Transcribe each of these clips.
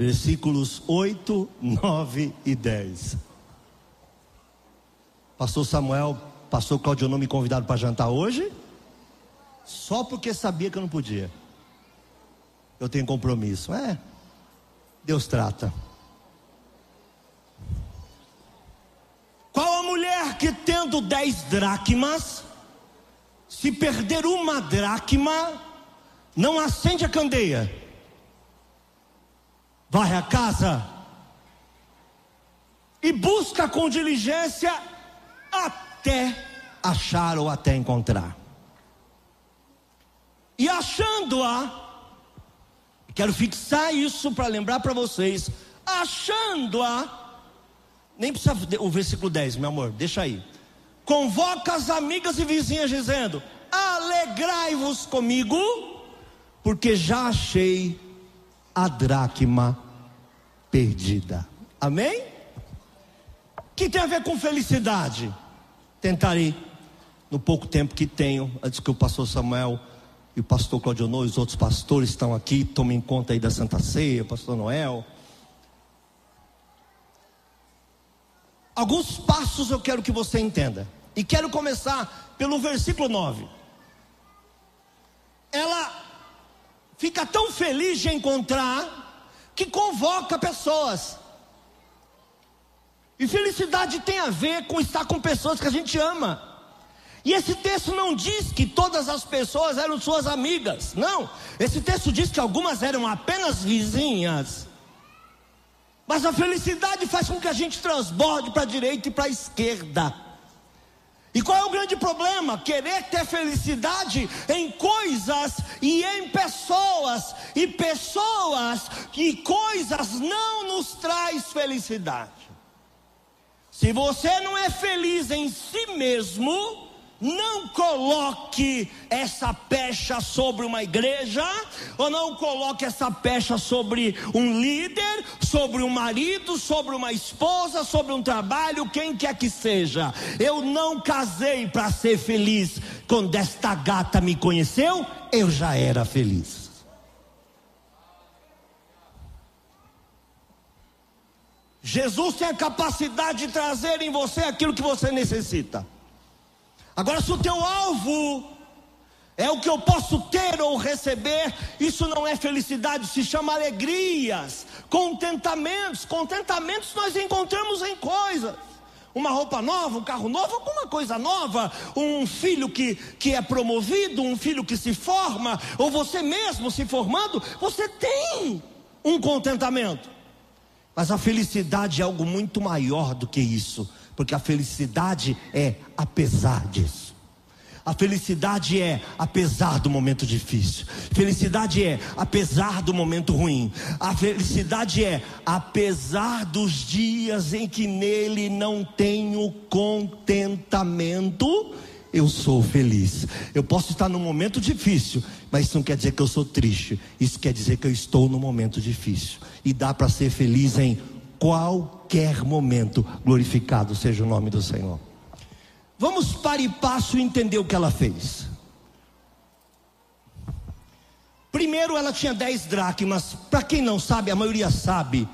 versículos 8, 9 e 10. Pastor Samuel, pastor Claudio não me convidaram para jantar hoje? Só porque sabia que eu não podia. Eu tenho compromisso. É. Deus trata. Qual a mulher que tendo dez dracmas, se perder uma dracma, não acende a candeia? Vai à casa e busca com diligência até achar ou até encontrar. E achando-a, quero fixar isso para lembrar para vocês, achando-a, nem precisa o versículo 10, meu amor, deixa aí. Convoca as amigas e vizinhas dizendo: Alegrai-vos comigo, porque já achei a dracma perdida. Amém? Que tem a ver com felicidade? Tentarei, no pouco tempo que tenho, antes que o pastor Samuel e o pastor Claudio Noy, os outros pastores estão aqui, tomem conta aí da Santa Ceia, pastor Noel. Alguns passos eu quero que você entenda. E quero começar pelo versículo 9. Ela fica tão feliz de encontrar que convoca pessoas. E felicidade tem a ver com estar com pessoas que a gente ama. E esse texto não diz que todas as pessoas eram suas amigas. Não. Esse texto diz que algumas eram apenas vizinhas. Mas a felicidade faz com que a gente transborde para a direita e para a esquerda. E qual é o grande problema? Querer ter felicidade em coisas e em pessoas, e pessoas e coisas não nos traz felicidade. Se você não é feliz em si mesmo, não coloque essa pecha sobre uma igreja, ou não coloque essa pecha sobre um líder, sobre um marido, sobre uma esposa, sobre um trabalho, quem quer que seja. Eu não casei para ser feliz. Quando esta gata me conheceu, eu já era feliz. Jesus tem a capacidade de trazer em você aquilo que você necessita. Agora, se o teu alvo é o que eu posso ter ou receber, isso não é felicidade, se chama alegrias, contentamentos. Contentamentos nós encontramos em coisas. Uma roupa nova, um carro novo, alguma coisa nova, um filho que, que é promovido, um filho que se forma, ou você mesmo se formando, você tem um contentamento. Mas a felicidade é algo muito maior do que isso porque a felicidade é apesar disso. A felicidade é apesar do momento difícil. Felicidade é apesar do momento ruim. A felicidade é apesar dos dias em que nele não tenho contentamento, eu sou feliz. Eu posso estar num momento difícil, mas isso não quer dizer que eu sou triste. Isso quer dizer que eu estou num momento difícil. E dá para ser feliz em qualquer momento. Glorificado seja o nome do Senhor. Vamos para e passo entender o que ela fez. Primeiro, ela tinha dez dracmas. Para quem não sabe, a maioria sabe.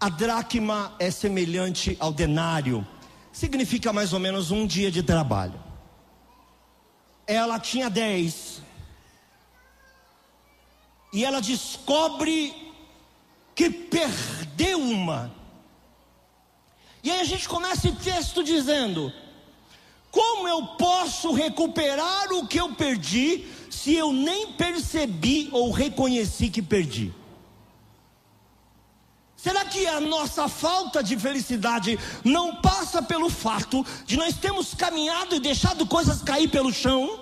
A dracma é semelhante ao denário. Significa mais ou menos um dia de trabalho. Ela tinha dez. E ela descobre que perdeu uma. E aí a gente começa esse texto dizendo: Como eu posso recuperar o que eu perdi se eu nem percebi ou reconheci que perdi? Será que a nossa falta de felicidade não passa pelo fato de nós termos caminhado e deixado coisas cair pelo chão?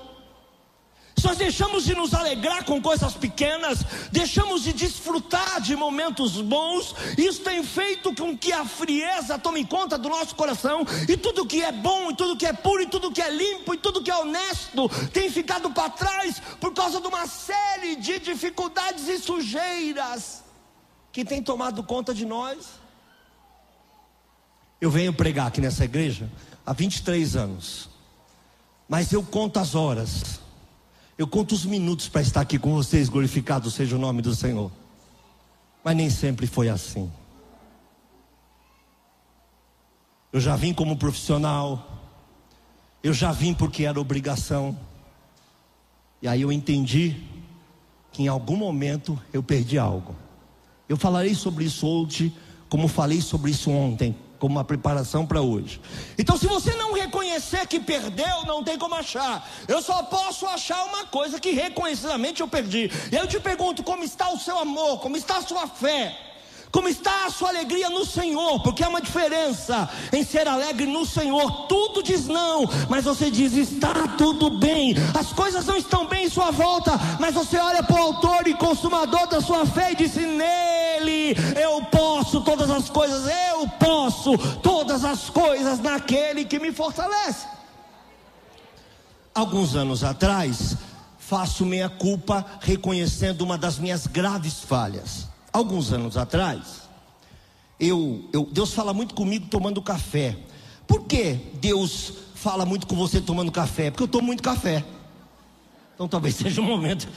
Nós deixamos de nos alegrar com coisas pequenas, deixamos de desfrutar de momentos bons, isso tem feito com que a frieza tome conta do nosso coração, e tudo que é bom, e tudo que é puro, e tudo que é limpo, e tudo que é honesto, tem ficado para trás por causa de uma série de dificuldades e sujeiras que tem tomado conta de nós. Eu venho pregar aqui nessa igreja há 23 anos, mas eu conto as horas, eu conto os minutos para estar aqui com vocês, glorificado seja o nome do Senhor. Mas nem sempre foi assim. Eu já vim como profissional, eu já vim porque era obrigação, e aí eu entendi que em algum momento eu perdi algo. Eu falarei sobre isso hoje, como falei sobre isso ontem, como uma preparação para hoje. Então, se você não reconhecer que perdeu, não tem como achar. Eu só posso achar uma coisa que reconhecidamente eu perdi. E eu te pergunto: como está o seu amor? Como está a sua fé? Como está a sua alegria no Senhor? Porque há uma diferença em ser alegre no Senhor. Tudo diz não, mas você diz está tudo bem. As coisas não estão bem em sua volta, mas você olha para o autor e consumador da sua fé e diz nele eu posso todas as coisas, eu posso todas as coisas naquele que me fortalece. Alguns anos atrás, faço meia culpa reconhecendo uma das minhas graves falhas alguns anos atrás, eu, eu, Deus fala muito comigo tomando café. Por que Deus fala muito com você tomando café? Porque eu tomo muito café. Então talvez seja um momento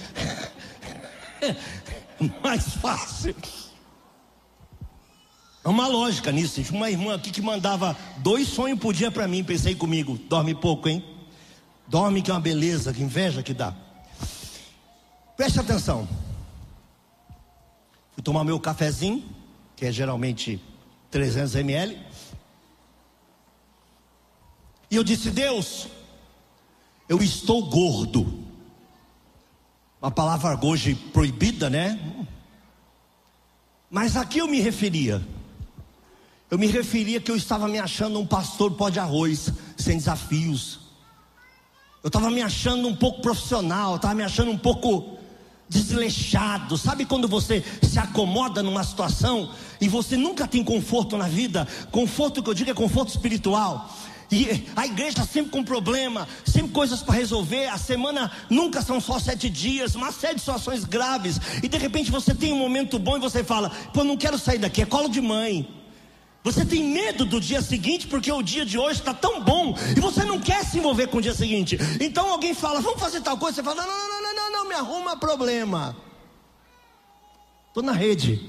mais fácil. É uma lógica nisso. Tinha uma irmã aqui que mandava dois sonhos por dia para mim. Pensei comigo, dorme pouco, hein? Dorme que é uma beleza, que inveja que dá. Preste atenção. Fui tomar meu cafezinho, que é geralmente 300 ml. E eu disse: Deus, eu estou gordo. Uma palavra hoje proibida, né? Mas aqui eu me referia. Eu me referia que eu estava me achando um pastor pó de arroz, sem desafios. Eu estava me achando um pouco profissional, estava me achando um pouco desleixado. Sabe quando você se acomoda numa situação e você nunca tem conforto na vida? Conforto que eu digo é conforto espiritual. E a igreja sempre com problema, sempre coisas para resolver. A semana nunca são só sete dias, uma série de situações graves. E de repente você tem um momento bom e você fala: Pô, não quero sair daqui, é colo de mãe. Você tem medo do dia seguinte porque o dia de hoje está tão bom e você não quer se envolver com o dia seguinte. Então alguém fala, vamos fazer tal coisa. Você fala, não, não, não, não, não, não me arruma problema. Estou na rede.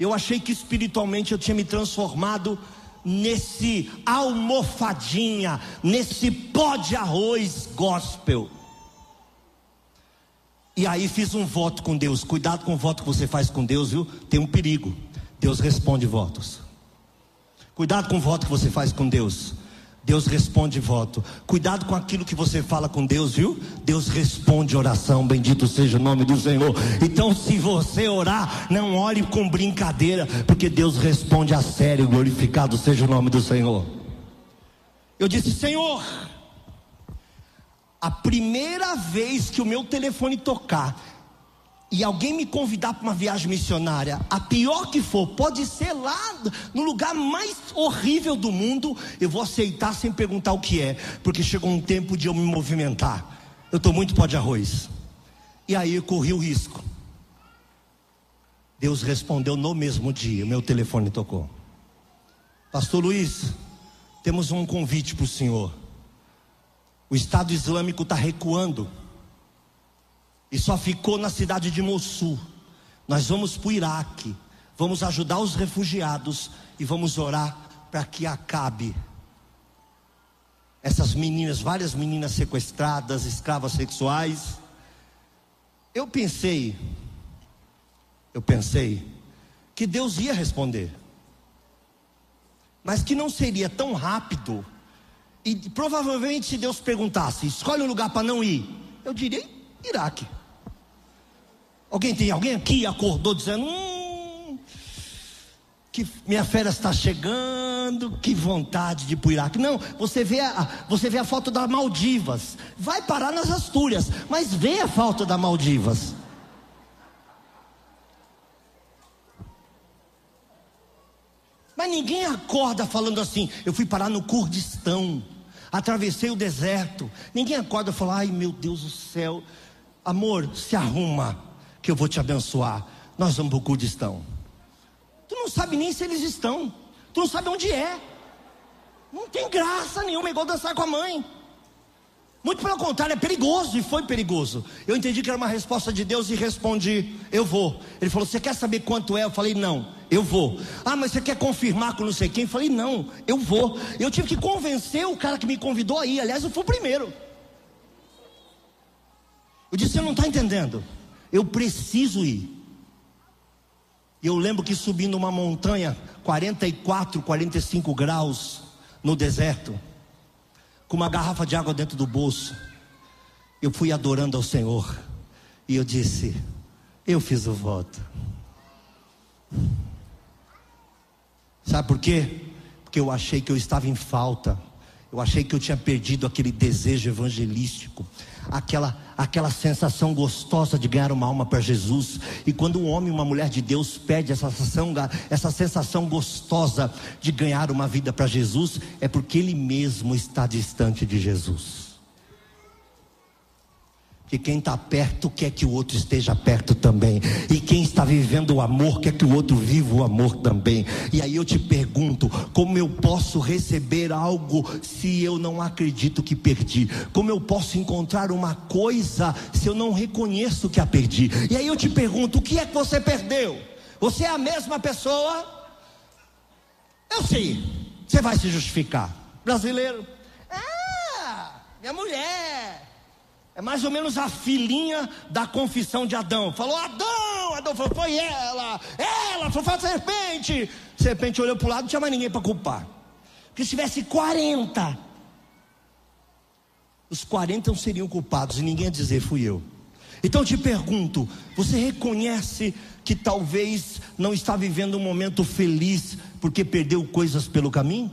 Eu achei que espiritualmente eu tinha me transformado nesse almofadinha, nesse pó de arroz gospel. E aí fiz um voto com Deus. Cuidado com o voto que você faz com Deus, viu? Tem um perigo. Deus responde votos. Cuidado com o voto que você faz com Deus. Deus responde voto. Cuidado com aquilo que você fala com Deus, viu? Deus responde oração. Bendito seja o nome do Senhor. Então, se você orar, não ore com brincadeira, porque Deus responde a sério. Glorificado seja o nome do Senhor. Eu disse, Senhor, a primeira vez que o meu telefone tocar, e alguém me convidar para uma viagem missionária, a pior que for, pode ser lá no lugar mais horrível do mundo, eu vou aceitar sem perguntar o que é, porque chegou um tempo de eu me movimentar. Eu estou muito pó de arroz. E aí eu corri o risco. Deus respondeu no mesmo dia, meu telefone tocou. Pastor Luiz, temos um convite para o senhor. O Estado Islâmico está recuando e só ficou na cidade de Mossul. Nós vamos para o Iraque, vamos ajudar os refugiados e vamos orar para que acabe essas meninas, várias meninas sequestradas, escravas sexuais. Eu pensei, eu pensei que Deus ia responder. mas que não seria tão rápido. E provavelmente, se Deus perguntasse, escolhe um lugar para não ir, eu diria Iraque. Alguém tem alguém aqui acordou dizendo, hum, que minha férias está chegando, que vontade de ir para o Iraque. Não, você vê, a, você vê a foto das Maldivas, vai parar nas Astúrias, mas vê a foto das Maldivas. Mas ninguém acorda falando assim, eu fui parar no Kurdistão, atravessei o deserto. Ninguém acorda e fala, ai meu Deus do céu, amor, se arruma, que eu vou te abençoar. Nós vamos para o Kurdistão. Tu não sabe nem se eles estão, tu não sabe onde é. Não tem graça nenhuma, igual dançar com a mãe. Muito pelo contrário, é perigoso e foi perigoso. Eu entendi que era uma resposta de Deus e respondi: Eu vou. Ele falou: Você quer saber quanto é? Eu falei: Não, eu vou. Ah, mas você quer confirmar com não sei quem? Eu falei: Não, eu vou. Eu tive que convencer o cara que me convidou aí. Aliás, eu fui o primeiro. Eu disse: Você não está entendendo. Eu preciso ir. E eu lembro que subindo uma montanha, 44, 45 graus no deserto com uma garrafa de água dentro do bolso. Eu fui adorando ao Senhor. E eu disse: Eu fiz o voto. Sabe por quê? Porque eu achei que eu estava em falta. Eu achei que eu tinha perdido aquele desejo evangelístico, aquela, aquela sensação gostosa de ganhar uma alma para Jesus. E quando um homem e uma mulher de Deus perde essa sensação, essa sensação gostosa de ganhar uma vida para Jesus, é porque ele mesmo está distante de Jesus que quem está perto quer que o outro esteja perto também. E quem está vivendo o amor quer que o outro viva o amor também. E aí eu te pergunto: como eu posso receber algo se eu não acredito que perdi? Como eu posso encontrar uma coisa se eu não reconheço que a perdi? E aí eu te pergunto: o que é que você perdeu? Você é a mesma pessoa? Eu sei. Você vai se justificar. Brasileiro? Ah, minha mulher é mais ou menos a filhinha da confissão de Adão. Falou, Adão! Adão falou, foi ela! Ela! Foi a serpente! serpente olhou para o lado, não tinha mais ninguém para culpar. Porque se tivesse 40, os 40 seriam culpados e ninguém ia dizer, fui eu. Então eu te pergunto: você reconhece que talvez não está vivendo um momento feliz porque perdeu coisas pelo caminho?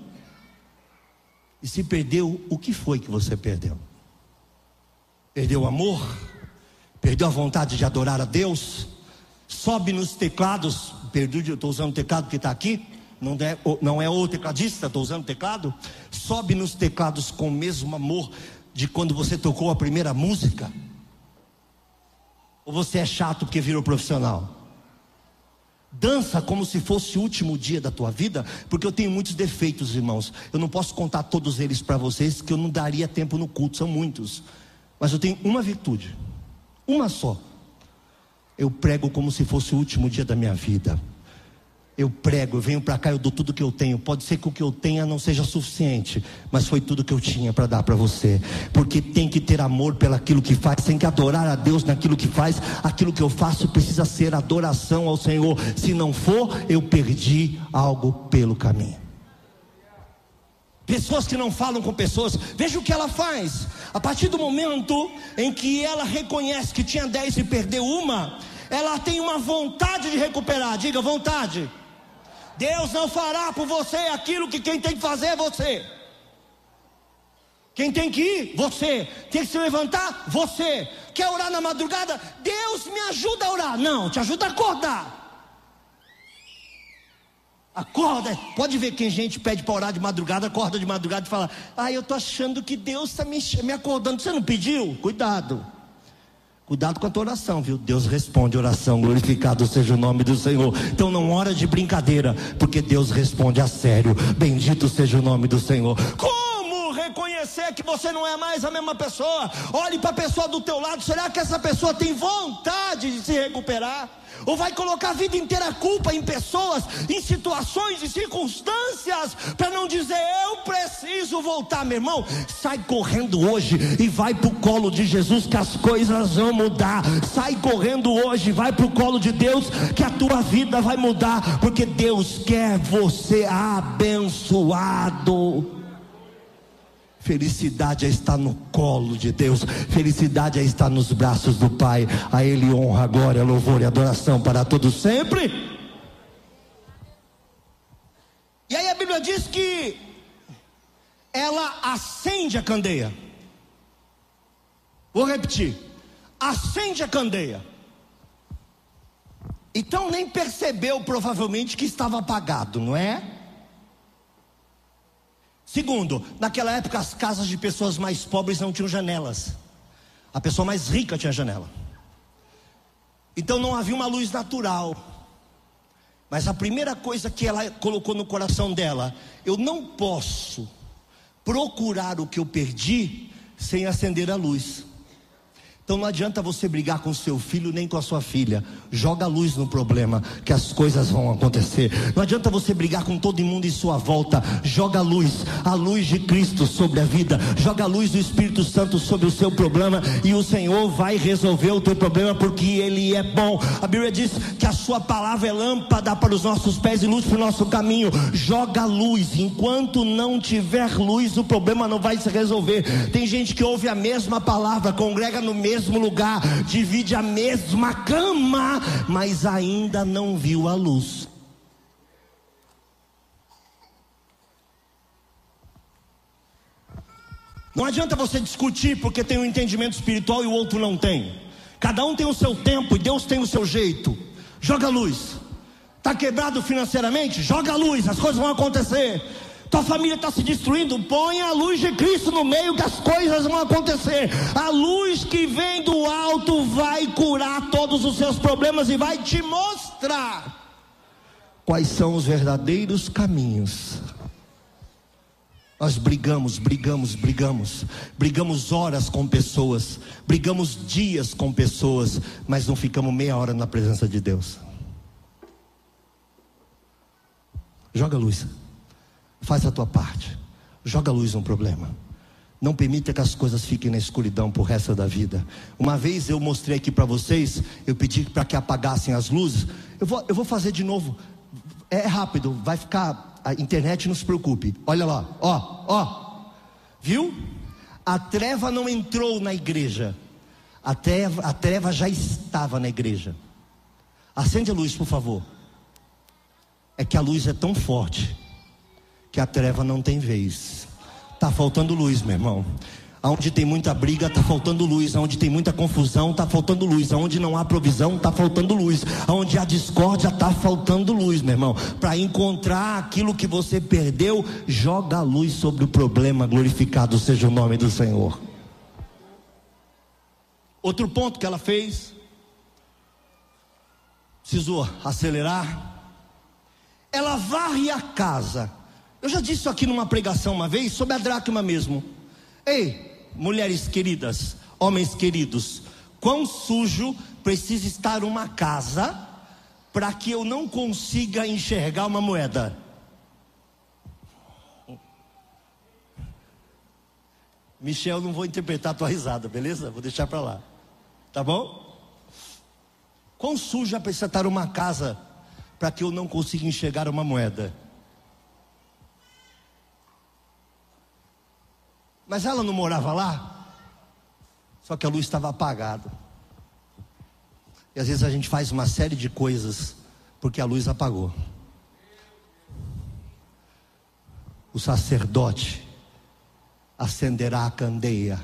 E se perdeu, o que foi que você perdeu? Perdeu o amor, perdeu a vontade de adorar a Deus, sobe nos teclados, perdi, estou usando o teclado que está aqui, não é, não é o tecladista, estou usando o teclado, sobe nos teclados com o mesmo amor de quando você tocou a primeira música? Ou você é chato porque virou profissional? Dança como se fosse o último dia da tua vida, porque eu tenho muitos defeitos, irmãos. Eu não posso contar todos eles para vocês, que eu não daria tempo no culto, são muitos. Mas eu tenho uma virtude, uma só. Eu prego como se fosse o último dia da minha vida. Eu prego, eu venho para cá, eu dou tudo que eu tenho. Pode ser que o que eu tenha não seja suficiente, mas foi tudo que eu tinha para dar para você. Porque tem que ter amor pelaquilo que faz, tem que adorar a Deus naquilo que faz. Aquilo que eu faço precisa ser adoração ao Senhor. Se não for, eu perdi algo pelo caminho. Pessoas que não falam com pessoas, veja o que ela faz. A partir do momento em que ela reconhece que tinha dez e perdeu uma, ela tem uma vontade de recuperar. Diga vontade. Deus não fará por você aquilo que quem tem que fazer é você. Quem tem que ir? Você. Tem que se levantar? Você. Quer orar na madrugada? Deus me ajuda a orar. Não, te ajuda a acordar. Acorda, pode ver que a gente pede para orar de madrugada, acorda de madrugada e fala: Ah, eu estou achando que Deus está me, me acordando. Você não pediu? Cuidado. Cuidado com a tua oração, viu? Deus responde oração, glorificado seja o nome do Senhor. Então não ora de brincadeira, porque Deus responde a sério. Bendito seja o nome do Senhor. Como reconhecer que você não é mais a mesma pessoa. Olhe para a pessoa do teu lado, será que essa pessoa tem vontade de se recuperar? Ou vai colocar a vida inteira a culpa em pessoas, em situações e circunstâncias, para não dizer eu preciso voltar, meu irmão. Sai correndo hoje e vai para o colo de Jesus que as coisas vão mudar. Sai correndo hoje, vai para o colo de Deus que a tua vida vai mudar, porque Deus quer você abençoado. Felicidade é estar no colo de Deus, felicidade é estar nos braços do Pai. A Ele honra, glória, louvor e adoração para todos sempre. E aí a Bíblia diz que ela acende a candeia. Vou repetir: acende a candeia. Então nem percebeu provavelmente que estava apagado, não é? Segundo, naquela época as casas de pessoas mais pobres não tinham janelas. A pessoa mais rica tinha janela. Então não havia uma luz natural. Mas a primeira coisa que ela colocou no coração dela, eu não posso procurar o que eu perdi sem acender a luz. Então não adianta você brigar com seu filho nem com a sua filha. Joga luz no problema, que as coisas vão acontecer. Não adianta você brigar com todo mundo em sua volta. Joga luz, a luz de Cristo sobre a vida. Joga a luz do Espírito Santo sobre o seu problema e o Senhor vai resolver o teu problema porque ele é bom. A Bíblia diz que a sua palavra é lâmpada para os nossos pés e luz para o nosso caminho. Joga luz. Enquanto não tiver luz, o problema não vai se resolver. Tem gente que ouve a mesma palavra, congrega no mesmo mesmo lugar, divide a mesma cama, mas ainda não viu a luz. Não adianta você discutir porque tem um entendimento espiritual e o outro não tem. Cada um tem o seu tempo e Deus tem o seu jeito. Joga luz. Está quebrado financeiramente? Joga luz, as coisas vão acontecer tua família está se destruindo, põe a luz de Cristo no meio que as coisas vão acontecer. A luz que vem do alto vai curar todos os seus problemas e vai te mostrar quais são os verdadeiros caminhos. Nós brigamos, brigamos, brigamos, brigamos horas com pessoas, brigamos dias com pessoas, mas não ficamos meia hora na presença de Deus. Joga luz. Faz a tua parte. Joga luz no problema. Não permita que as coisas fiquem na escuridão por resto da vida. Uma vez eu mostrei aqui para vocês, eu pedi para que apagassem as luzes. Eu vou, eu vou fazer de novo. É rápido, vai ficar. A internet não se preocupe. Olha lá, ó, ó. Viu? A treva não entrou na igreja. A treva, a treva já estava na igreja. Acende a luz, por favor. É que a luz é tão forte que a treva não tem vez. Tá faltando luz, meu irmão. Aonde tem muita briga, tá faltando luz. Aonde tem muita confusão, tá faltando luz. Aonde não há provisão, tá faltando luz. Aonde há discórdia, tá faltando luz, meu irmão. Para encontrar aquilo que você perdeu, joga a luz sobre o problema. Glorificado seja o nome do Senhor. Outro ponto que ela fez, precisou acelerar. Ela varre a casa eu já disse isso aqui numa pregação uma vez sobre a dracma mesmo. Ei, mulheres queridas, homens queridos, quão sujo precisa estar uma casa para que eu não consiga enxergar uma moeda? Michel, não vou interpretar a tua risada, beleza? Vou deixar para lá. Tá bom? Quão suja precisa estar uma casa para que eu não consiga enxergar uma moeda? Mas ela não morava lá, só que a luz estava apagada. E às vezes a gente faz uma série de coisas porque a luz apagou. O sacerdote acenderá a candeia,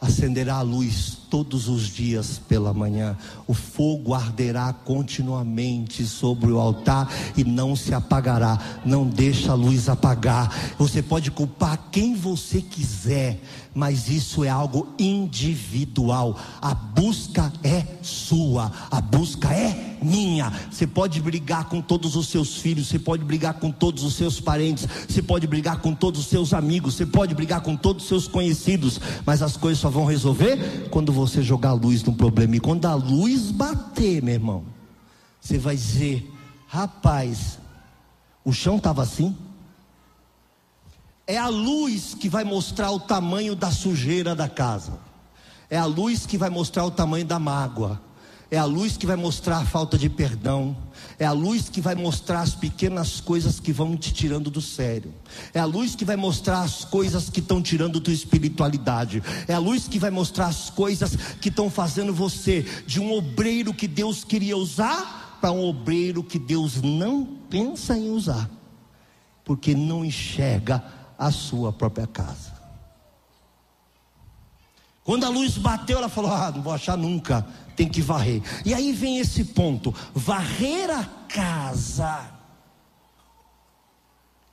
acenderá a luz todos os dias pela manhã. O fogo arderá continuamente sobre o altar e não se apagará. Não deixa a luz apagar. Você pode culpar quem você quiser, mas isso é algo individual. A busca é sua, a busca é minha. Você pode brigar com todos os seus filhos, você pode brigar com todos os seus parentes, você pode brigar com todos os seus amigos, você pode brigar com todos os seus conhecidos, mas as coisas só vão resolver quando você jogar luz no problema. E quando a luz bater, meu irmão, você vai dizer: rapaz, o chão estava assim. É a luz que vai mostrar o tamanho da sujeira da casa. É a luz que vai mostrar o tamanho da mágoa. É a luz que vai mostrar a falta de perdão. É a luz que vai mostrar as pequenas coisas que vão te tirando do sério. É a luz que vai mostrar as coisas que estão tirando tua espiritualidade. É a luz que vai mostrar as coisas que estão fazendo você de um obreiro que Deus queria usar para um obreiro que Deus não pensa em usar, porque não enxerga a sua própria casa. Quando a luz bateu, ela falou: Ah, não vou achar nunca, tem que varrer. E aí vem esse ponto: varrer a casa.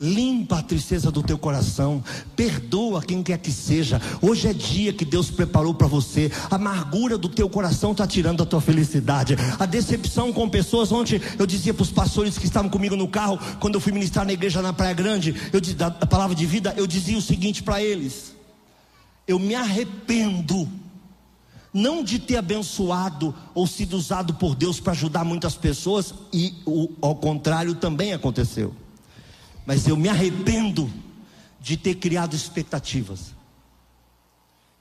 Limpa a tristeza do teu coração, perdoa quem quer que seja. Hoje é dia que Deus preparou para você. A amargura do teu coração está tirando a tua felicidade. A decepção com pessoas. Ontem eu dizia para os pastores que estavam comigo no carro, quando eu fui ministrar na igreja na Praia Grande, eu da palavra de vida, eu dizia o seguinte para eles: Eu me arrependo não de ter abençoado ou sido usado por Deus para ajudar muitas pessoas, e o, ao contrário também aconteceu mas eu me arrependo de ter criado expectativas.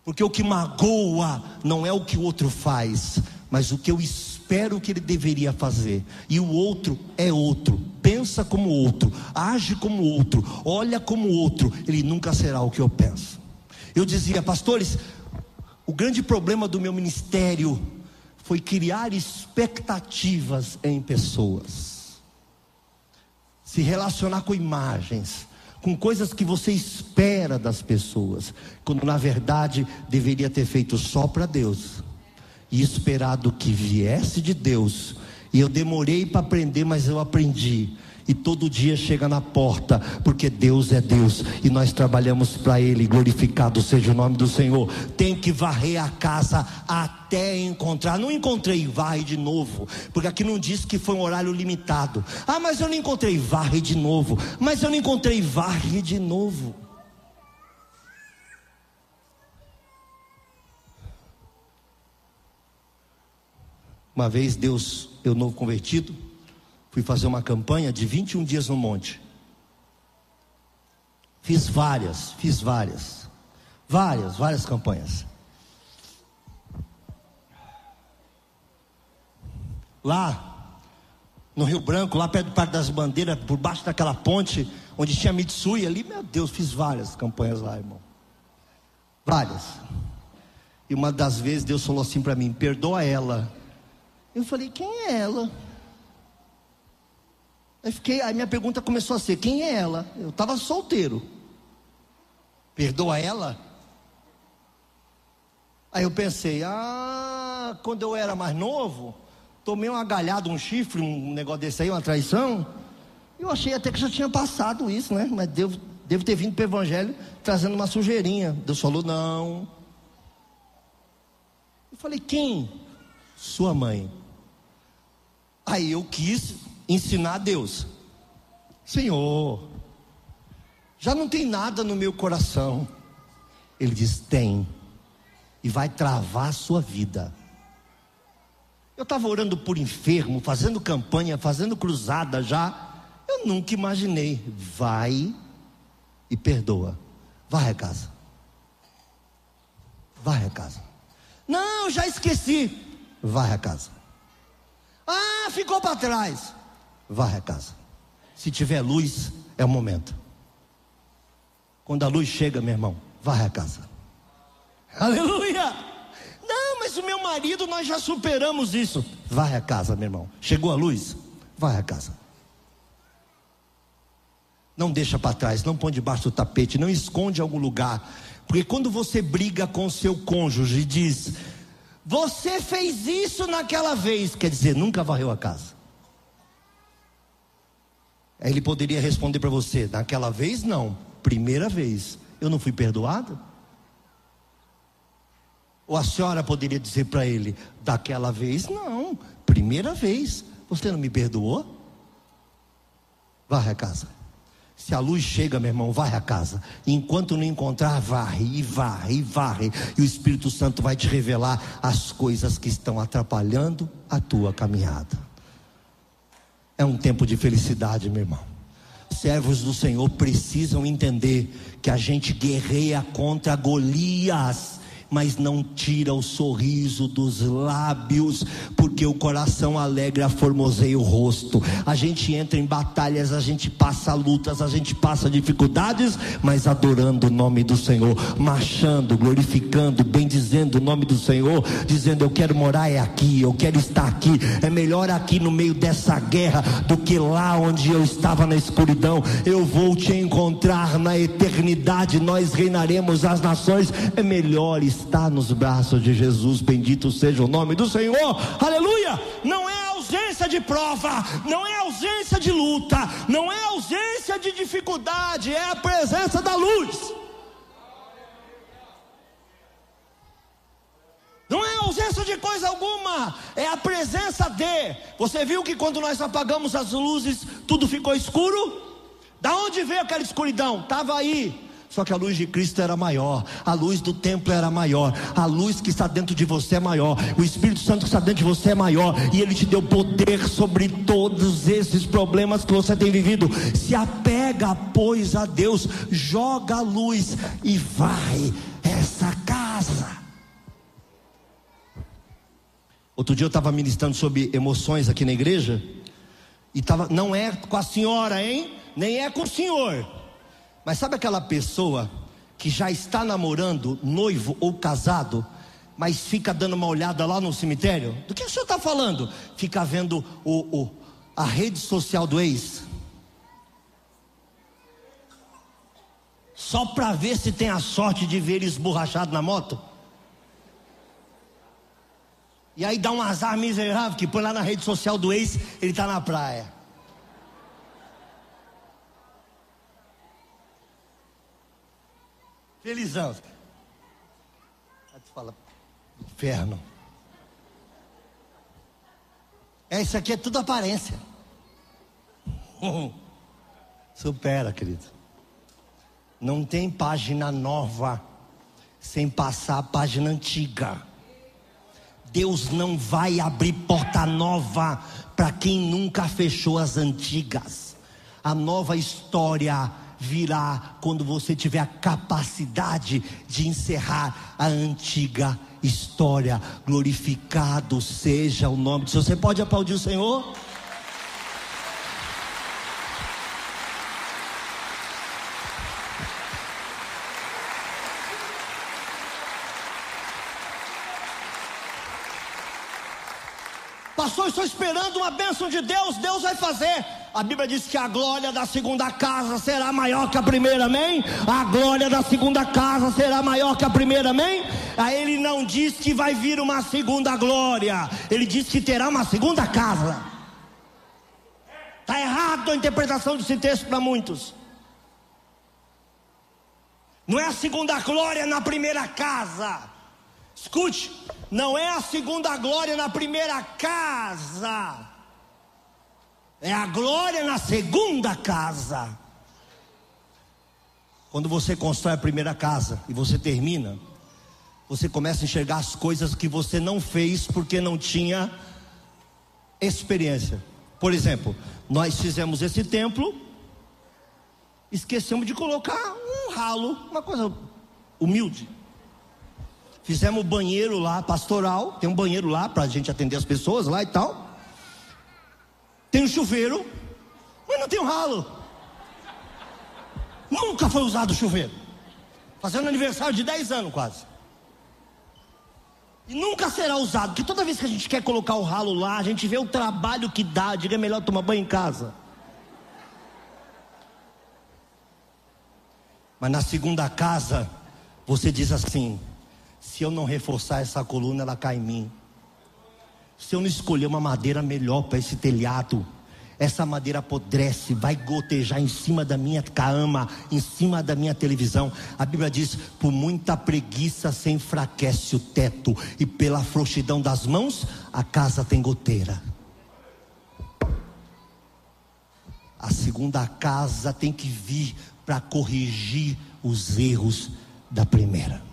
Porque o que magoa não é o que o outro faz, mas o que eu espero que ele deveria fazer. E o outro é outro, pensa como outro, age como outro, olha como outro, ele nunca será o que eu penso. Eu dizia, pastores, o grande problema do meu ministério foi criar expectativas em pessoas se relacionar com imagens, com coisas que você espera das pessoas, quando na verdade deveria ter feito só para Deus e esperado que viesse de Deus. E eu demorei para aprender, mas eu aprendi e todo dia chega na porta, porque Deus é Deus e nós trabalhamos para Ele. Glorificado seja o nome do Senhor. Tem que varrer a casa até encontrar. Não encontrei, varre de novo, porque aqui não diz que foi um horário limitado. Ah, mas eu não encontrei, varre de novo. Mas eu não encontrei, varre de novo. Uma vez Deus, eu novo convertido, fui fazer uma campanha de 21 dias no monte. Fiz várias, fiz várias. Várias, várias campanhas. Lá, no Rio Branco, lá perto do Parque das Bandeiras, por baixo daquela ponte, onde tinha Mitsui ali, meu Deus, fiz várias campanhas lá, irmão. Várias. E uma das vezes Deus falou assim para mim: perdoa ela. Eu falei: quem é ela? Aí fiquei, a minha pergunta começou a ser: quem é ela? Eu estava solteiro. Perdoa ela? Aí eu pensei: ah, quando eu era mais novo, tomei uma galhada, um chifre, um negócio desse aí, uma traição. Eu achei até que já tinha passado isso, né? Mas devo, devo ter vindo para o Evangelho trazendo uma sujeirinha. Deus falou: não. Eu falei: quem? Sua mãe. Aí eu quis ensinar a Deus. Senhor, já não tem nada no meu coração. Ele diz: tem, e vai travar a sua vida. Eu estava orando por enfermo, fazendo campanha, fazendo cruzada já. Eu nunca imaginei. Vai e perdoa. Vai a casa. Vai a casa. Não, já esqueci. Vai a casa. Ah, ficou para trás varre a casa. Se tiver luz, é o momento. Quando a luz chega, meu irmão, varre a casa. Aleluia! Não, mas o meu marido, nós já superamos isso. Varre a casa, meu irmão. Chegou a luz, varre a casa. Não deixa para trás, não põe debaixo do tapete, não esconde em algum lugar. Porque quando você briga com seu cônjuge e diz: Você fez isso naquela vez, quer dizer, nunca varreu a casa. Ele poderia responder para você: naquela vez não, primeira vez, eu não fui perdoado? Ou a senhora poderia dizer para ele: daquela vez não, primeira vez, você não me perdoou? Varre a casa. Se a luz chega, meu irmão, varre a casa. enquanto não encontrar, varre, e varre, e varre. E o Espírito Santo vai te revelar as coisas que estão atrapalhando a tua caminhada. É um tempo de felicidade, meu irmão. Servos do Senhor precisam entender que a gente guerreia contra Golias mas não tira o sorriso dos lábios, porque o coração alegra formoseia o rosto. A gente entra em batalhas, a gente passa lutas, a gente passa dificuldades, mas adorando o nome do Senhor, marchando, glorificando, bendizendo o nome do Senhor, dizendo: Eu quero morar é aqui, eu quero estar aqui. É melhor aqui no meio dessa guerra do que lá onde eu estava na escuridão. Eu vou te encontrar na eternidade, nós reinaremos as nações. É melhor estar está nos braços de Jesus, bendito seja o nome do Senhor, aleluia! Não é ausência de prova, não é ausência de luta, não é ausência de dificuldade, é a presença da luz. Não é ausência de coisa alguma, é a presença de. Você viu que quando nós apagamos as luzes, tudo ficou escuro? Da onde veio aquela escuridão? Estava aí, só que a luz de Cristo era maior, a luz do templo era maior, a luz que está dentro de você é maior, o Espírito Santo que está dentro de você é maior, e ele te deu poder sobre todos esses problemas que você tem vivido. Se apega, pois, a Deus, joga a luz e vai essa casa. Outro dia eu estava ministrando sobre emoções aqui na igreja, e tava, não é com a senhora, hein? Nem é com o senhor mas sabe aquela pessoa que já está namorando, noivo ou casado, mas fica dando uma olhada lá no cemitério? Do que o senhor está falando? Fica vendo o, o, a rede social do ex. Só para ver se tem a sorte de ver ele esborrachado na moto? E aí dá um azar miserável que põe lá na rede social do ex, ele está na praia. Felizão. Aí tu fala, inferno. É, isso aqui é tudo aparência. Supera, querido. Não tem página nova sem passar a página antiga. Deus não vai abrir porta nova para quem nunca fechou as antigas. A nova história virá quando você tiver a capacidade de encerrar a antiga história. Glorificado seja o nome de Deus. Você pode aplaudir o Senhor? Pastor, estou esperando uma bênção de Deus, Deus vai fazer. A Bíblia diz que a glória da segunda casa será maior que a primeira, amém? A glória da segunda casa será maior que a primeira, amém? Aí ele não diz que vai vir uma segunda glória, ele diz que terá uma segunda casa. Está errado a interpretação desse texto para muitos. Não é a segunda glória na primeira casa. Escute, não é a segunda glória na primeira casa, é a glória na segunda casa. Quando você constrói a primeira casa e você termina, você começa a enxergar as coisas que você não fez porque não tinha experiência. Por exemplo, nós fizemos esse templo, esquecemos de colocar um ralo, uma coisa humilde. Fizemos banheiro lá, pastoral. Tem um banheiro lá para a gente atender as pessoas lá e tal. Tem um chuveiro, mas não tem um ralo. Nunca foi usado o chuveiro. Fazendo aniversário de 10 anos quase. E nunca será usado, porque toda vez que a gente quer colocar o ralo lá, a gente vê o trabalho que dá, diga é melhor tomar banho em casa. Mas na segunda casa, você diz assim: Se eu não reforçar essa coluna, ela cai em mim. Se eu não escolher uma madeira melhor para esse telhado, essa madeira apodrece, vai gotejar em cima da minha cama, em cima da minha televisão. A Bíblia diz: por muita preguiça se enfraquece o teto, e pela frouxidão das mãos, a casa tem goteira. A segunda casa tem que vir para corrigir os erros da primeira.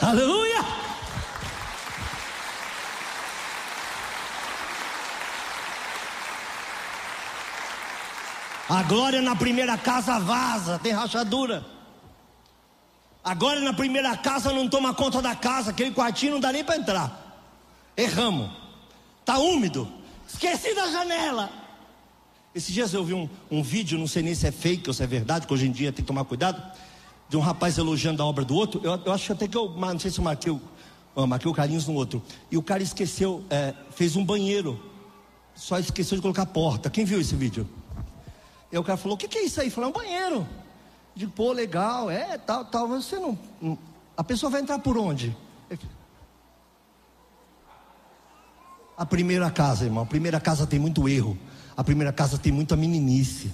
Aleluia! A glória na primeira casa vaza, tem rachadura. A glória na primeira casa não toma conta da casa, aquele quartinho não dá nem para entrar. Erramos. Tá úmido. Esqueci da janela. Esses dias eu vi um, um vídeo, não sei nem se é fake ou se é verdade, que hoje em dia tem que tomar cuidado, de um rapaz elogiando a obra do outro. Eu, eu acho até que eu, não sei se eu marquei, eu marquei o carinhos no outro. E o cara esqueceu, é, fez um banheiro, só esqueceu de colocar a porta. Quem viu esse vídeo? E o cara falou: O que, que é isso aí? Falou: É um banheiro. Eu digo: Pô, legal, é, tal, tal. Você não. A pessoa vai entrar por onde? A primeira casa, irmão. A primeira casa tem muito erro. A primeira casa tem muita meninice.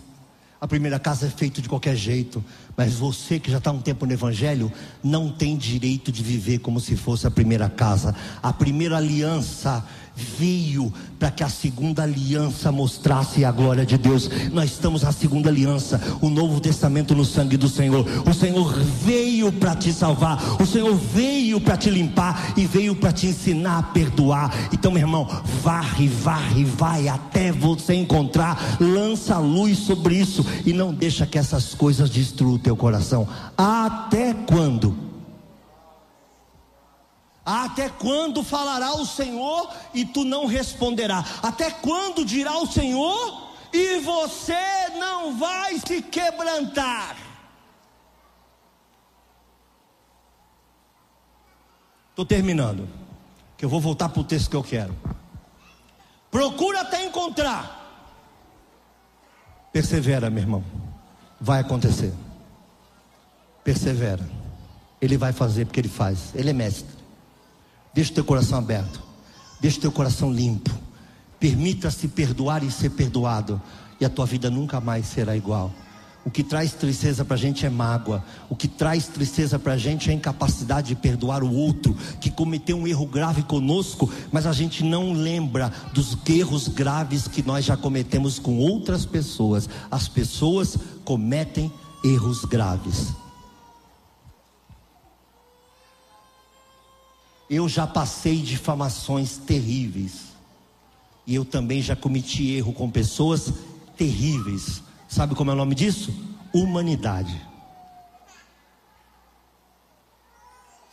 A primeira casa é feita de qualquer jeito. Mas você que já está um tempo no Evangelho, não tem direito de viver como se fosse a primeira casa. A primeira aliança veio para que a segunda aliança mostrasse a glória de Deus. Nós estamos na segunda aliança, o Novo Testamento no sangue do Senhor. O Senhor veio para te salvar, o Senhor veio para te limpar e veio para te ensinar a perdoar. Então, meu irmão, varre, varre, vai até você encontrar, lança luz sobre isso e não deixa que essas coisas destruam o teu coração. Até quando? Até quando falará o Senhor e tu não responderá? Até quando dirá o Senhor e você não vai se quebrantar? Estou terminando, que eu vou voltar para o texto que eu quero. Procura até encontrar. Persevera, meu irmão. Vai acontecer. Persevera. Ele vai fazer porque ele faz. Ele é mestre. Deixa o teu coração aberto. Deixa o teu coração limpo. Permita-se perdoar e ser perdoado. E a tua vida nunca mais será igual. O que traz tristeza para a gente é mágoa. O que traz tristeza para a gente é a incapacidade de perdoar o outro que cometeu um erro grave conosco, mas a gente não lembra dos erros graves que nós já cometemos com outras pessoas. As pessoas cometem erros graves. Eu já passei difamações terríveis. E eu também já cometi erro com pessoas terríveis. Sabe como é o nome disso? Humanidade.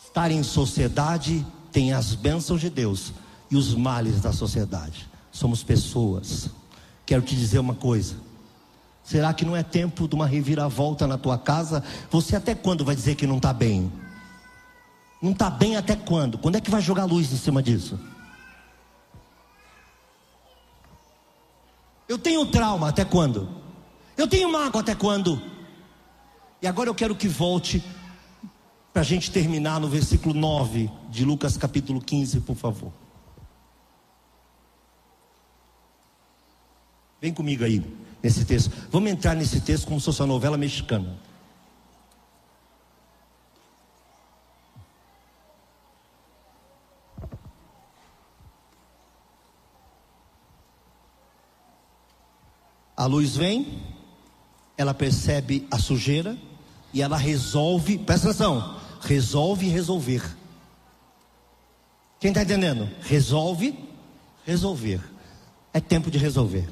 Estar em sociedade tem as bênçãos de Deus e os males da sociedade. Somos pessoas. Quero te dizer uma coisa. Será que não é tempo de uma reviravolta na tua casa? Você até quando vai dizer que não está bem? Não está bem até quando? Quando é que vai jogar luz em cima disso? Eu tenho trauma até quando? Eu tenho mágoa até quando? E agora eu quero que volte para a gente terminar no versículo 9 de Lucas capítulo 15, por favor. Vem comigo aí, nesse texto. Vamos entrar nesse texto como se fosse uma novela mexicana. A luz vem, ela percebe a sujeira e ela resolve, presta atenção, resolve resolver. Quem está entendendo? Resolve resolver. É tempo de resolver.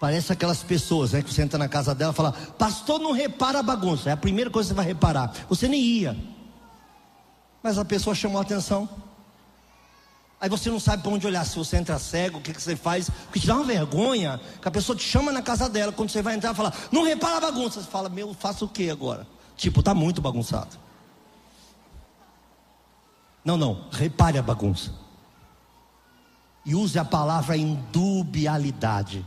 Parece aquelas pessoas né, que você entra na casa dela e fala: Pastor, não repara a bagunça. É a primeira coisa que você vai reparar. Você nem ia. Mas a pessoa chamou a atenção. Aí você não sabe para onde olhar, se você entra cego, o que, que você faz, porque te dá uma vergonha, que a pessoa te chama na casa dela, quando você vai entrar, fala, não repara a bagunça. Você fala, meu, faço o que agora? Tipo, tá muito bagunçado. Não, não, repare a bagunça. E use a palavra indubialidade.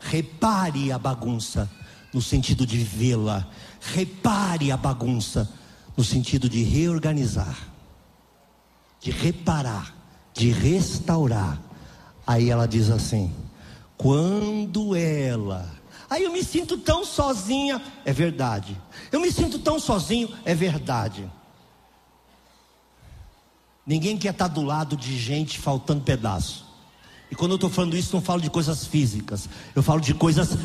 Repare a bagunça. no sentido de vê-la. Repare a bagunça, no sentido de reorganizar, de reparar, de restaurar. Aí ela diz assim: quando ela. Aí eu me sinto tão sozinha, é verdade. Eu me sinto tão sozinho, é verdade. Ninguém quer estar do lado de gente faltando pedaço. E quando eu estou falando isso, não falo de coisas físicas, eu falo de coisas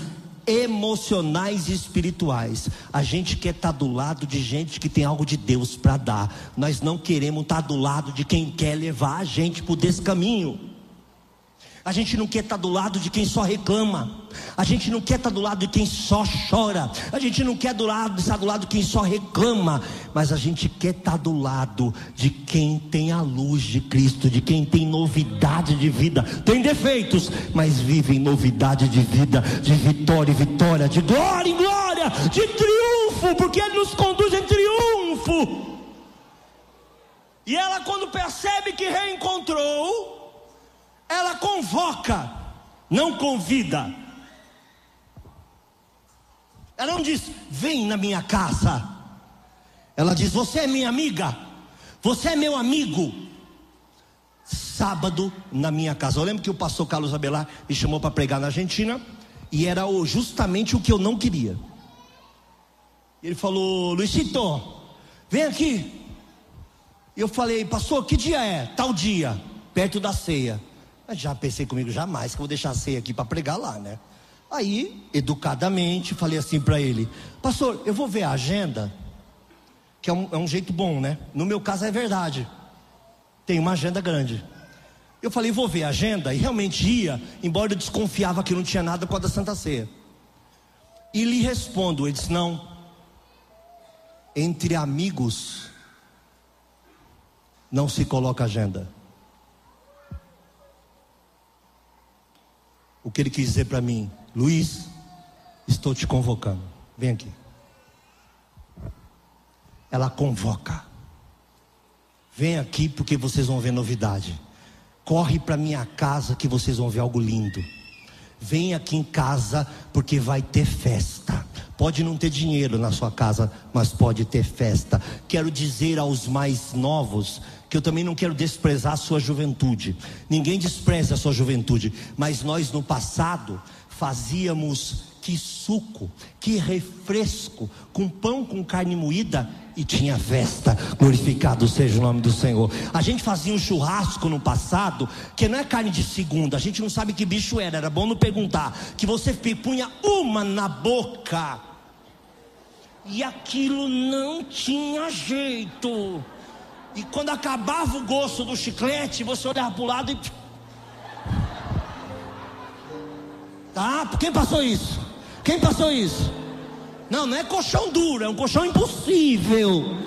emocionais e espirituais. A gente quer estar do lado de gente que tem algo de Deus para dar. Nós não queremos estar do lado de quem quer levar a gente por desse caminho. A gente não quer estar do lado de quem só reclama. A gente não quer estar do lado de quem só chora. A gente não quer do lado, estar do lado de quem só reclama. Mas a gente quer estar do lado de quem tem a luz de Cristo, de quem tem novidade de vida. Tem defeitos, mas vive em novidade de vida, de vitória em vitória, de glória em glória, de triunfo, porque Ele nos conduz em triunfo. E ela, quando percebe que reencontrou, ela convoca, não convida. Ela não diz, vem na minha casa. Ela diz, você é minha amiga, você é meu amigo. Sábado na minha casa. Eu lembro que o pastor Carlos Abelar me chamou para pregar na Argentina, e era justamente o que eu não queria. Ele falou, Luizito, vem aqui. Eu falei, pastor, que dia é? Tal dia, perto da ceia. Já pensei comigo, jamais que eu vou deixar ceia aqui para pregar lá, né? Aí, educadamente, falei assim para ele: Pastor, eu vou ver a agenda, que é um, é um jeito bom, né? No meu caso é verdade, tem uma agenda grande. Eu falei: Vou ver a agenda, e realmente ia, embora eu desconfiava que não tinha nada com a da Santa Ceia. E lhe respondo: Ele disse, Não, entre amigos não se coloca agenda. O que ele quis dizer para mim: Luiz, estou te convocando. Vem aqui. Ela convoca. Vem aqui porque vocês vão ver novidade. Corre para minha casa que vocês vão ver algo lindo. Vem aqui em casa porque vai ter festa. Pode não ter dinheiro na sua casa, mas pode ter festa. Quero dizer aos mais novos que eu também não quero desprezar a sua juventude. Ninguém despreza a sua juventude, mas nós no passado fazíamos que suco, que refresco, com pão com carne moída e tinha festa. Glorificado seja o nome do Senhor. A gente fazia um churrasco no passado, que não é carne de segunda, a gente não sabe que bicho era, era bom não perguntar. Que você punha uma na boca e aquilo não tinha jeito. E quando acabava o gosto do chiclete, você olhava para o lado e. Tá? Quem passou isso? Quem passou isso? Não, não é colchão duro, é um colchão impossível.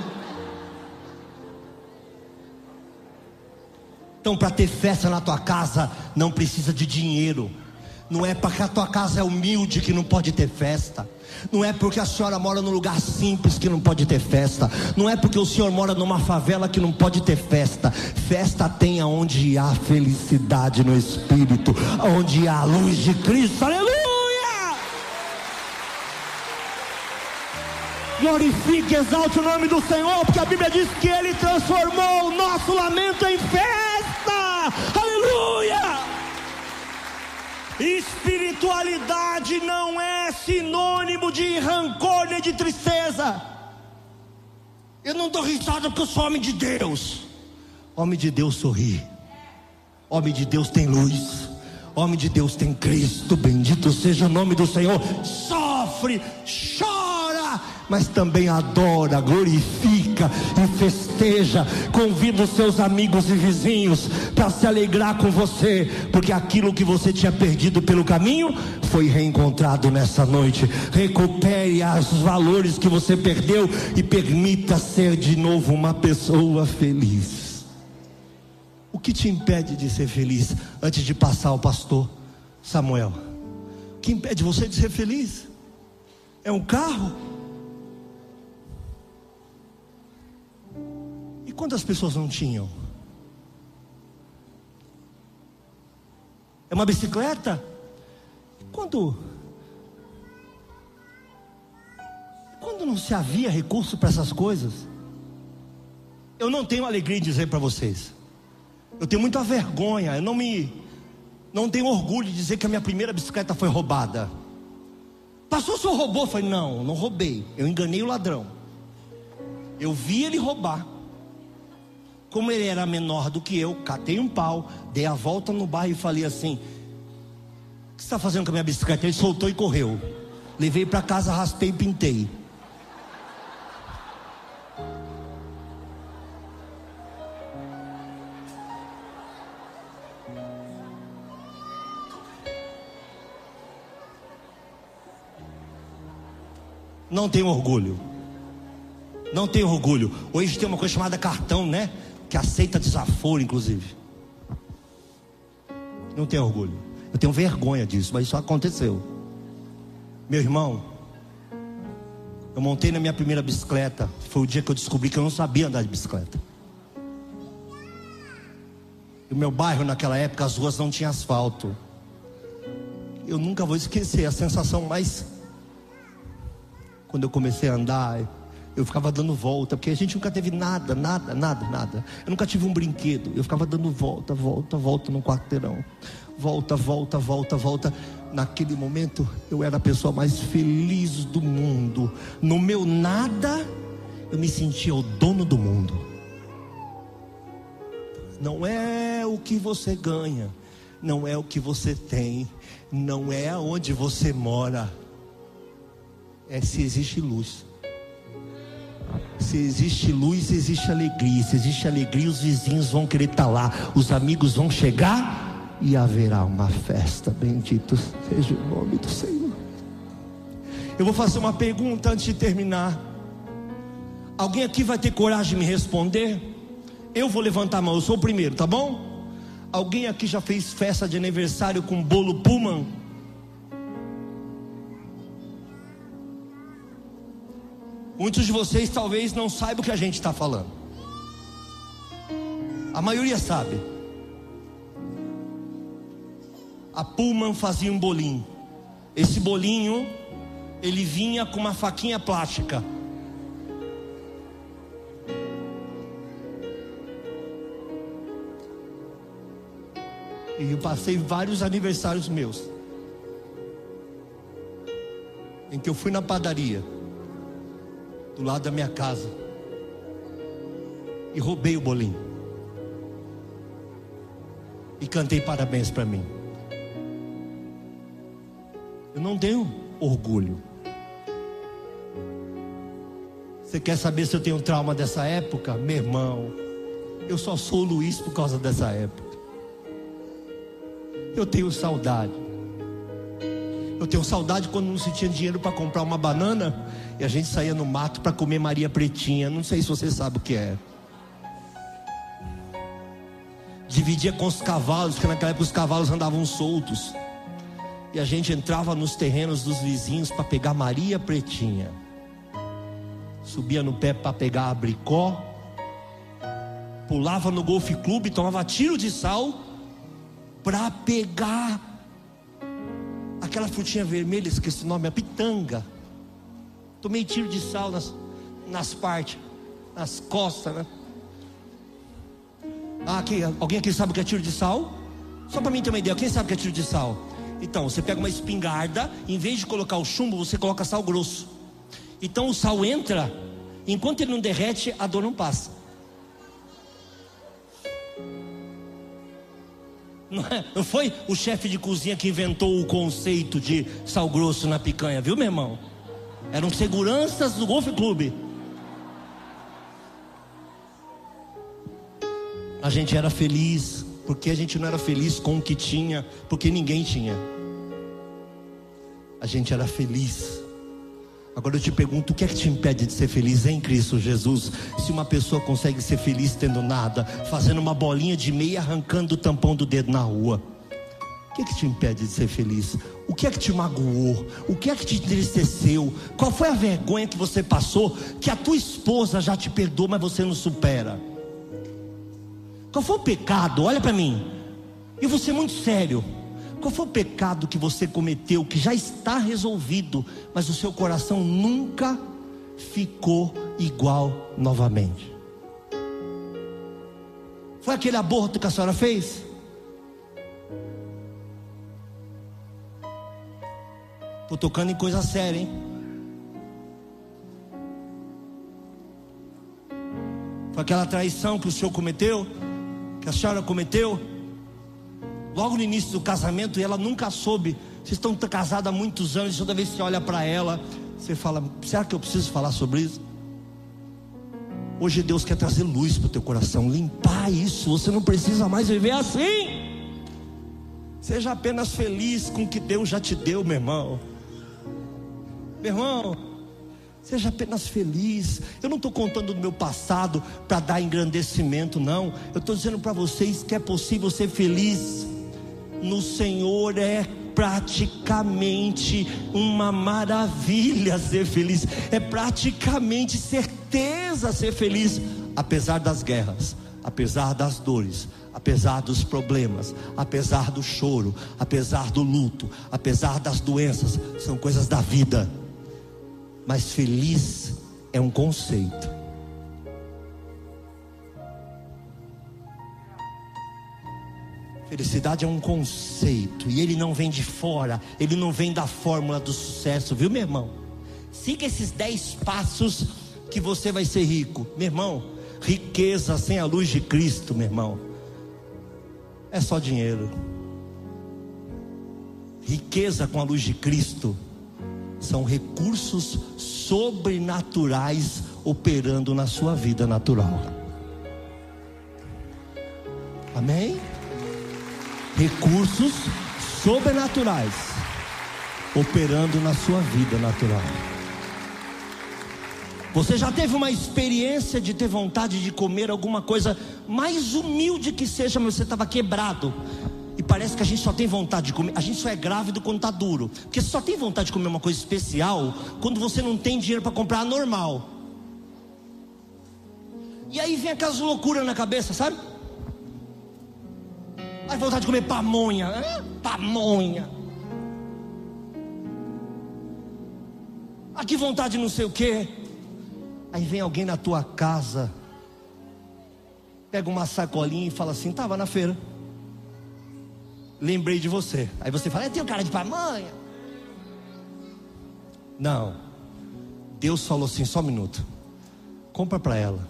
Então, para ter festa na tua casa, não precisa de dinheiro. Não é porque a tua casa é humilde que não pode ter festa. Não é porque a senhora mora num lugar simples que não pode ter festa. Não é porque o senhor mora numa favela que não pode ter festa. Festa tem aonde há felicidade no espírito, onde há a luz de Cristo. Aleluia! Glorifique, exalte o nome do Senhor, porque a Bíblia diz que Ele transformou o nosso lamento em festa. Aleluia! Espiritualidade não é sinônimo de rancor nem de tristeza. Eu não estou risado porque eu sou homem de Deus. Homem de Deus sorri. Homem de Deus tem luz. Homem de Deus tem Cristo. Bendito seja o nome do Senhor. Sofre, chora mas também adora, glorifica e festeja. Convida os seus amigos e vizinhos para se alegrar com você, porque aquilo que você tinha perdido pelo caminho foi reencontrado nessa noite. Recupere os valores que você perdeu e permita ser de novo uma pessoa feliz. O que te impede de ser feliz antes de passar ao pastor Samuel? O que impede você de ser feliz? É um carro? Quantas pessoas não tinham? É uma bicicleta? Quando quando não se havia recurso para essas coisas, eu não tenho alegria em dizer para vocês. Eu tenho muita vergonha, eu não me não tenho orgulho de dizer que a minha primeira bicicleta foi roubada. Passou, o senhor roubou? Eu falei, não, não roubei. Eu enganei o ladrão. Eu vi ele roubar. Como ele era menor do que eu, catei um pau, dei a volta no bairro e falei assim: O que você está fazendo com a minha bicicleta? Ele soltou e correu. Levei para casa, raspei e pintei. Não tenho orgulho. Não tenho orgulho. Hoje tem uma coisa chamada cartão, né? Que aceita desaforo, inclusive. Não tenho orgulho. Eu tenho vergonha disso, mas isso aconteceu. Meu irmão, eu montei na minha primeira bicicleta. Foi o dia que eu descobri que eu não sabia andar de bicicleta. O meu bairro naquela época as ruas não tinham asfalto. Eu nunca vou esquecer a sensação mais quando eu comecei a andar, eu ficava dando volta, porque a gente nunca teve nada, nada, nada, nada. Eu nunca tive um brinquedo. Eu ficava dando volta, volta, volta no quarteirão. Volta, volta, volta, volta. Naquele momento, eu era a pessoa mais feliz do mundo. No meu nada, eu me sentia o dono do mundo. Não é o que você ganha, não é o que você tem, não é aonde você mora é se existe luz. Se existe luz, existe alegria. Se existe alegria, os vizinhos vão querer estar lá, os amigos vão chegar e haverá uma festa. Bendito seja o nome do Senhor. Eu vou fazer uma pergunta antes de terminar. Alguém aqui vai ter coragem de me responder? Eu vou levantar a mão, eu sou o primeiro, tá bom? Alguém aqui já fez festa de aniversário com bolo Pullman? Muitos de vocês talvez não saibam o que a gente está falando. A maioria sabe. A Pullman fazia um bolinho. Esse bolinho, ele vinha com uma faquinha plástica. E eu passei vários aniversários meus. Em que eu fui na padaria do lado da minha casa e roubei o bolinho. E cantei parabéns para mim. Eu não tenho orgulho. Você quer saber se eu tenho trauma dessa época? Meu irmão, eu só sou Luiz por causa dessa época. Eu tenho saudade. Eu tenho saudade quando não se tinha dinheiro para comprar uma banana e a gente saía no mato para comer Maria Pretinha. Não sei se você sabe o que é. Dividia com os cavalos, porque naquela época os cavalos andavam soltos. E a gente entrava nos terrenos dos vizinhos para pegar Maria Pretinha. Subia no pé para pegar abricó. Pulava no golfe clube, tomava tiro de sal para pegar aquela frutinha vermelha, esqueci o nome, a pitanga. Tomei tiro de sal nas, nas partes, nas costas, né? Ah, aqui, alguém aqui sabe o que é tiro de sal? Só para mim ter uma ideia, quem sabe o que é tiro de sal? Então, você pega uma espingarda, em vez de colocar o chumbo, você coloca sal grosso. Então o sal entra, enquanto ele não derrete, a dor não passa. Não, é, não foi o chefe de cozinha que inventou o conceito de sal grosso na picanha, viu, meu irmão? Eram seguranças do Golf Clube. A gente era feliz, porque a gente não era feliz com o que tinha, porque ninguém tinha. A gente era feliz. Agora eu te pergunto, o que é que te impede de ser feliz em Cristo Jesus? Se uma pessoa consegue ser feliz tendo nada, fazendo uma bolinha de meia, arrancando o tampão do dedo na rua que é que te impede de ser feliz? O que é que te magoou? O que é que te entristeceu? Qual foi a vergonha que você passou que a tua esposa já te perdoou, mas você não supera? Qual foi o pecado? Olha para mim. E você muito sério. Qual foi o pecado que você cometeu que já está resolvido, mas o seu coração nunca ficou igual novamente. Foi aquele aborto que a senhora fez? Estou tocando em coisa séria, hein? Foi aquela traição que o senhor cometeu? Que a senhora cometeu? Logo no início do casamento, e ela nunca soube. Vocês estão casados há muitos anos, toda vez que você olha para ela, você fala: será que eu preciso falar sobre isso? Hoje Deus quer trazer luz para o teu coração, limpar isso. Você não precisa mais viver assim. Seja apenas feliz com o que Deus já te deu, meu irmão. Meu irmão, seja apenas feliz. Eu não estou contando do meu passado para dar engrandecimento, não. Eu estou dizendo para vocês que é possível ser feliz. No Senhor é praticamente uma maravilha ser feliz, é praticamente certeza ser feliz, apesar das guerras, apesar das dores, apesar dos problemas, apesar do choro, apesar do luto, apesar das doenças, são coisas da vida. Mas feliz é um conceito. Felicidade é um conceito e ele não vem de fora, ele não vem da fórmula do sucesso, viu, meu irmão? Siga esses dez passos que você vai ser rico, meu irmão. Riqueza sem a luz de Cristo, meu irmão, é só dinheiro. Riqueza com a luz de Cristo são recursos sobrenaturais operando na sua vida natural. Amém? Recursos sobrenaturais operando na sua vida natural. Você já teve uma experiência de ter vontade de comer alguma coisa mais humilde que seja, mas você estava quebrado. E parece que a gente só tem vontade de comer. A gente só é grávido quando está duro. Porque só tem vontade de comer uma coisa especial quando você não tem dinheiro para comprar a normal. E aí vem aquelas loucuras na cabeça, sabe? Aí vontade de comer pamonha. Pamonha. Ah, vontade de não sei o quê. Aí vem alguém na tua casa, pega uma sacolinha e fala assim: estava na feira lembrei de você. Aí você fala, tenho cara de pamonha. Não. Deus falou assim, só um minuto. Compra para ela.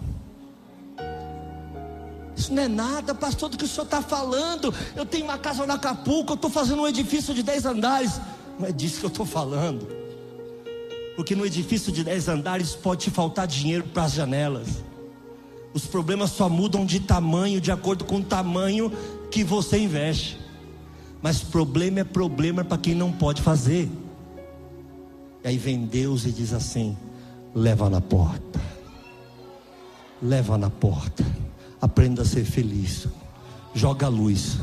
Isso não é nada, pastor, do que o senhor está falando. Eu tenho uma casa no Acapulco, eu estou fazendo um edifício de 10 andares. Não é disso que eu estou falando. Porque no edifício de 10 andares pode te faltar dinheiro para as janelas. Os problemas só mudam de tamanho de acordo com o tamanho que você investe. Mas problema é problema para quem não pode fazer. E aí vem Deus e diz assim: leva na porta. Leva na porta. Aprenda a ser feliz. Joga a luz.